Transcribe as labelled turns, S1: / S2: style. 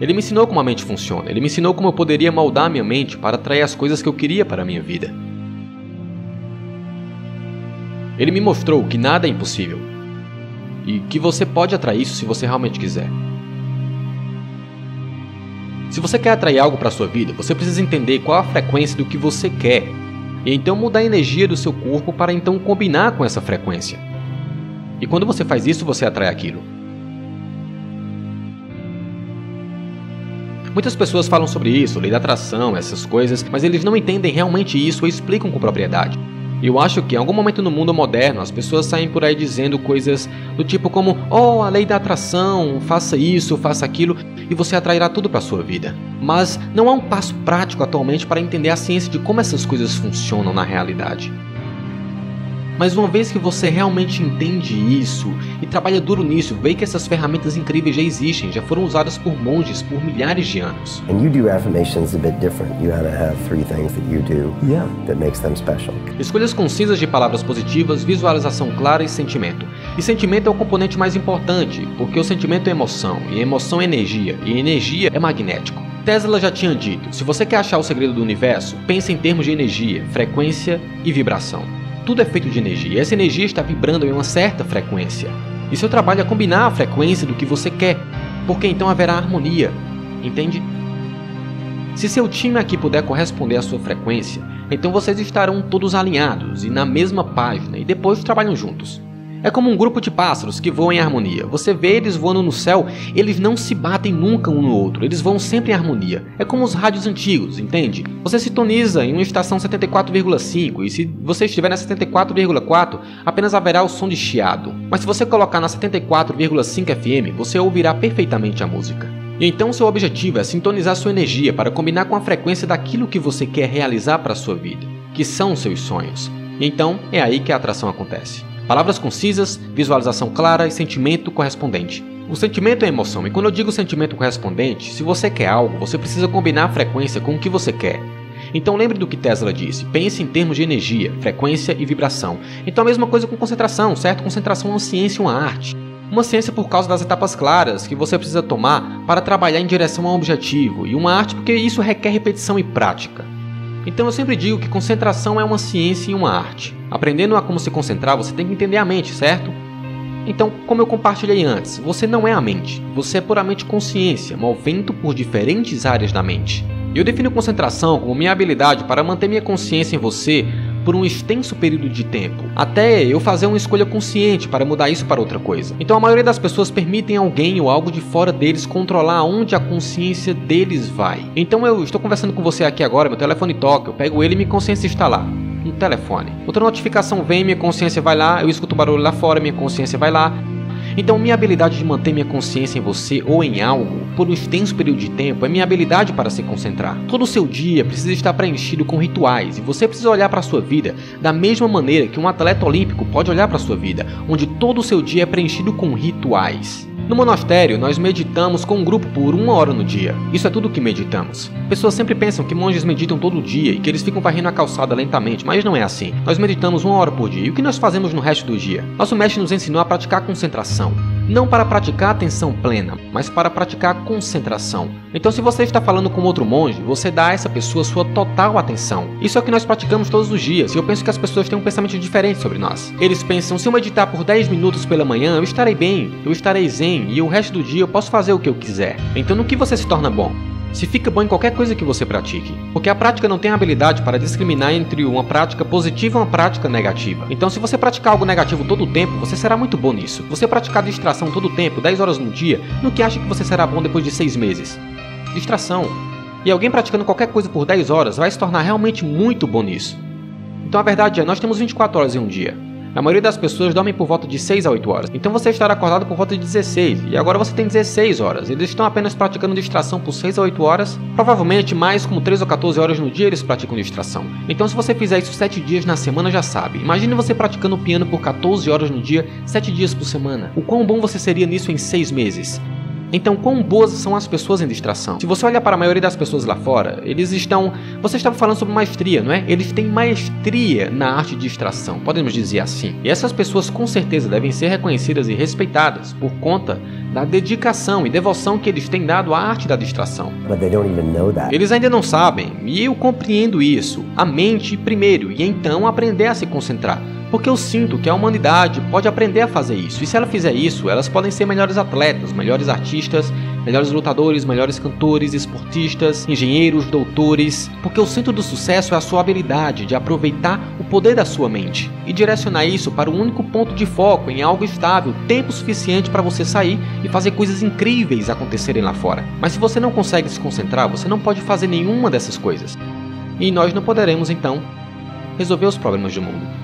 S1: Ele me ensinou como a mente funciona, ele me ensinou como eu poderia moldar minha mente para atrair as coisas que eu queria para a minha vida. Ele me mostrou que nada é impossível e que você pode atrair isso se você realmente quiser. Se você quer atrair algo para sua vida, você precisa entender qual a frequência do que você quer e então mudar a energia do seu corpo para então combinar com essa frequência. E quando você faz isso, você atrai aquilo. Muitas pessoas falam sobre isso, lei da atração, essas coisas, mas eles não entendem realmente isso ou explicam com propriedade. Eu acho que em algum momento no mundo moderno as pessoas saem por aí dizendo coisas do tipo como: "Oh, a lei da atração, faça isso, faça aquilo e você atrairá tudo para sua vida". Mas não há um passo prático atualmente para entender a ciência de como essas coisas funcionam na realidade. Mas uma vez que você realmente entende isso e trabalha duro nisso, vê que essas ferramentas incríveis já existem, já foram usadas por monges por milhares de anos.
S2: And you do affirmations a bit different. You gotta have three things that you do
S3: Yeah.
S2: that makes them special.
S1: Escolhas concisas de palavras positivas, visualização clara e sentimento. E sentimento é o componente mais importante, porque o sentimento é emoção, e emoção é energia, e energia é magnético. Tesla já tinha dito: se você quer achar o segredo do universo, pense em termos de energia, frequência e vibração. Tudo é feito de energia, e essa energia está vibrando em uma certa frequência. E seu trabalho é combinar a frequência do que você quer, porque então haverá harmonia, entende? Se seu time aqui puder corresponder à sua frequência, então vocês estarão todos alinhados e na mesma página e depois trabalham juntos. É como um grupo de pássaros que voam em harmonia. Você vê eles voando no céu, eles não se batem nunca um no outro, eles voam sempre em harmonia. É como os rádios antigos, entende? Você sintoniza em uma estação 74,5 e se você estiver na 74,4, apenas haverá o som de chiado. Mas se você colocar na 74,5 FM, você ouvirá perfeitamente a música. E então seu objetivo é sintonizar sua energia para combinar com a frequência daquilo que você quer realizar para a sua vida, que são seus sonhos. E então é aí que a atração acontece. Palavras concisas, visualização clara e sentimento correspondente. O sentimento é emoção, e quando eu digo sentimento correspondente, se você quer algo, você precisa combinar a frequência com o que você quer. Então lembre do que Tesla disse: pense em termos de energia, frequência e vibração. Então a mesma coisa com concentração, certo? Concentração é uma ciência e uma arte. Uma ciência por causa das etapas claras que você precisa tomar para trabalhar em direção a um objetivo, e uma arte porque isso requer repetição e prática. Então eu sempre digo que concentração é uma ciência e uma arte. Aprendendo a como se concentrar, você tem que entender a mente, certo? Então, como eu compartilhei antes, você não é a mente, você é puramente consciência, movendo por diferentes áreas da mente. Eu defino concentração como minha habilidade para manter minha consciência em você por um extenso período de tempo, até eu fazer uma escolha consciente para mudar isso para outra coisa. Então a maioria das pessoas permitem alguém ou algo de fora deles controlar onde a consciência deles vai. Então eu estou conversando com você aqui agora, meu telefone toca, eu pego ele e minha consciência está lá. No telefone. Outra notificação vem, minha consciência vai lá, eu escuto barulho lá fora, minha consciência vai lá. Então, minha habilidade de manter minha consciência em você ou em algo por um extenso período de tempo é minha habilidade para se concentrar. Todo o seu dia precisa estar preenchido com rituais e você precisa olhar para a sua vida da mesma maneira que um atleta olímpico pode olhar para a sua vida, onde todo o seu dia é preenchido com rituais. No monastério, nós meditamos com um grupo por uma hora no dia. Isso é tudo que meditamos. Pessoas sempre pensam que monges meditam todo dia e que eles ficam varrendo a calçada lentamente, mas não é assim. Nós meditamos uma hora por dia. E o que nós fazemos no resto do dia? Nosso mestre nos ensinou a praticar concentração. Não para praticar atenção plena, mas para praticar concentração. Então, se você está falando com outro monge, você dá a essa pessoa sua total atenção. Isso é o que nós praticamos todos os dias, e eu penso que as pessoas têm um pensamento diferente sobre nós. Eles pensam: se eu meditar por 10 minutos pela manhã, eu estarei bem, eu estarei zen, e o resto do dia eu posso fazer o que eu quiser. Então, no que você se torna bom? Se fica bom em qualquer coisa que você pratique. Porque a prática não tem habilidade para discriminar entre uma prática positiva e uma prática negativa. Então, se você praticar algo negativo todo o tempo, você será muito bom nisso. Você praticar distração todo o tempo, 10 horas no dia, no que acha que você será bom depois de 6 meses? Distração. E alguém praticando qualquer coisa por 10 horas vai se tornar realmente muito bom nisso. Então a verdade é, nós temos 24 horas em um dia. A maioria das pessoas dormem por volta de 6 a 8 horas. Então você estará acordado por volta de 16. E agora você tem 16 horas. Eles estão apenas praticando distração por 6 a 8 horas. Provavelmente mais como 3 ou 14 horas no dia eles praticam distração. Então se você fizer isso 7 dias na semana já sabe. Imagine você praticando piano por 14 horas no dia, 7 dias por semana. O quão bom você seria nisso em 6 meses. Então, quão boas são as pessoas em distração? Se você olhar para a maioria das pessoas lá fora, eles estão. Você estava falando sobre maestria, não é? Eles têm maestria na arte de distração, podemos dizer assim. E essas pessoas com certeza devem ser reconhecidas e respeitadas por conta da dedicação e devoção que eles têm dado à arte da distração. Eles ainda não sabem, e eu compreendo isso. A mente primeiro, e então aprender a se concentrar. Porque eu sinto que a humanidade pode aprender a fazer isso. E se ela fizer isso, elas podem ser melhores atletas, melhores artistas, melhores lutadores, melhores cantores, esportistas, engenheiros, doutores. Porque o centro do sucesso é a sua habilidade de aproveitar o poder da sua mente e direcionar isso para o único ponto de foco em algo estável, tempo suficiente para você sair e fazer coisas incríveis acontecerem lá fora. Mas se você não consegue se concentrar, você não pode fazer nenhuma dessas coisas. E nós não poderemos então resolver os problemas do mundo.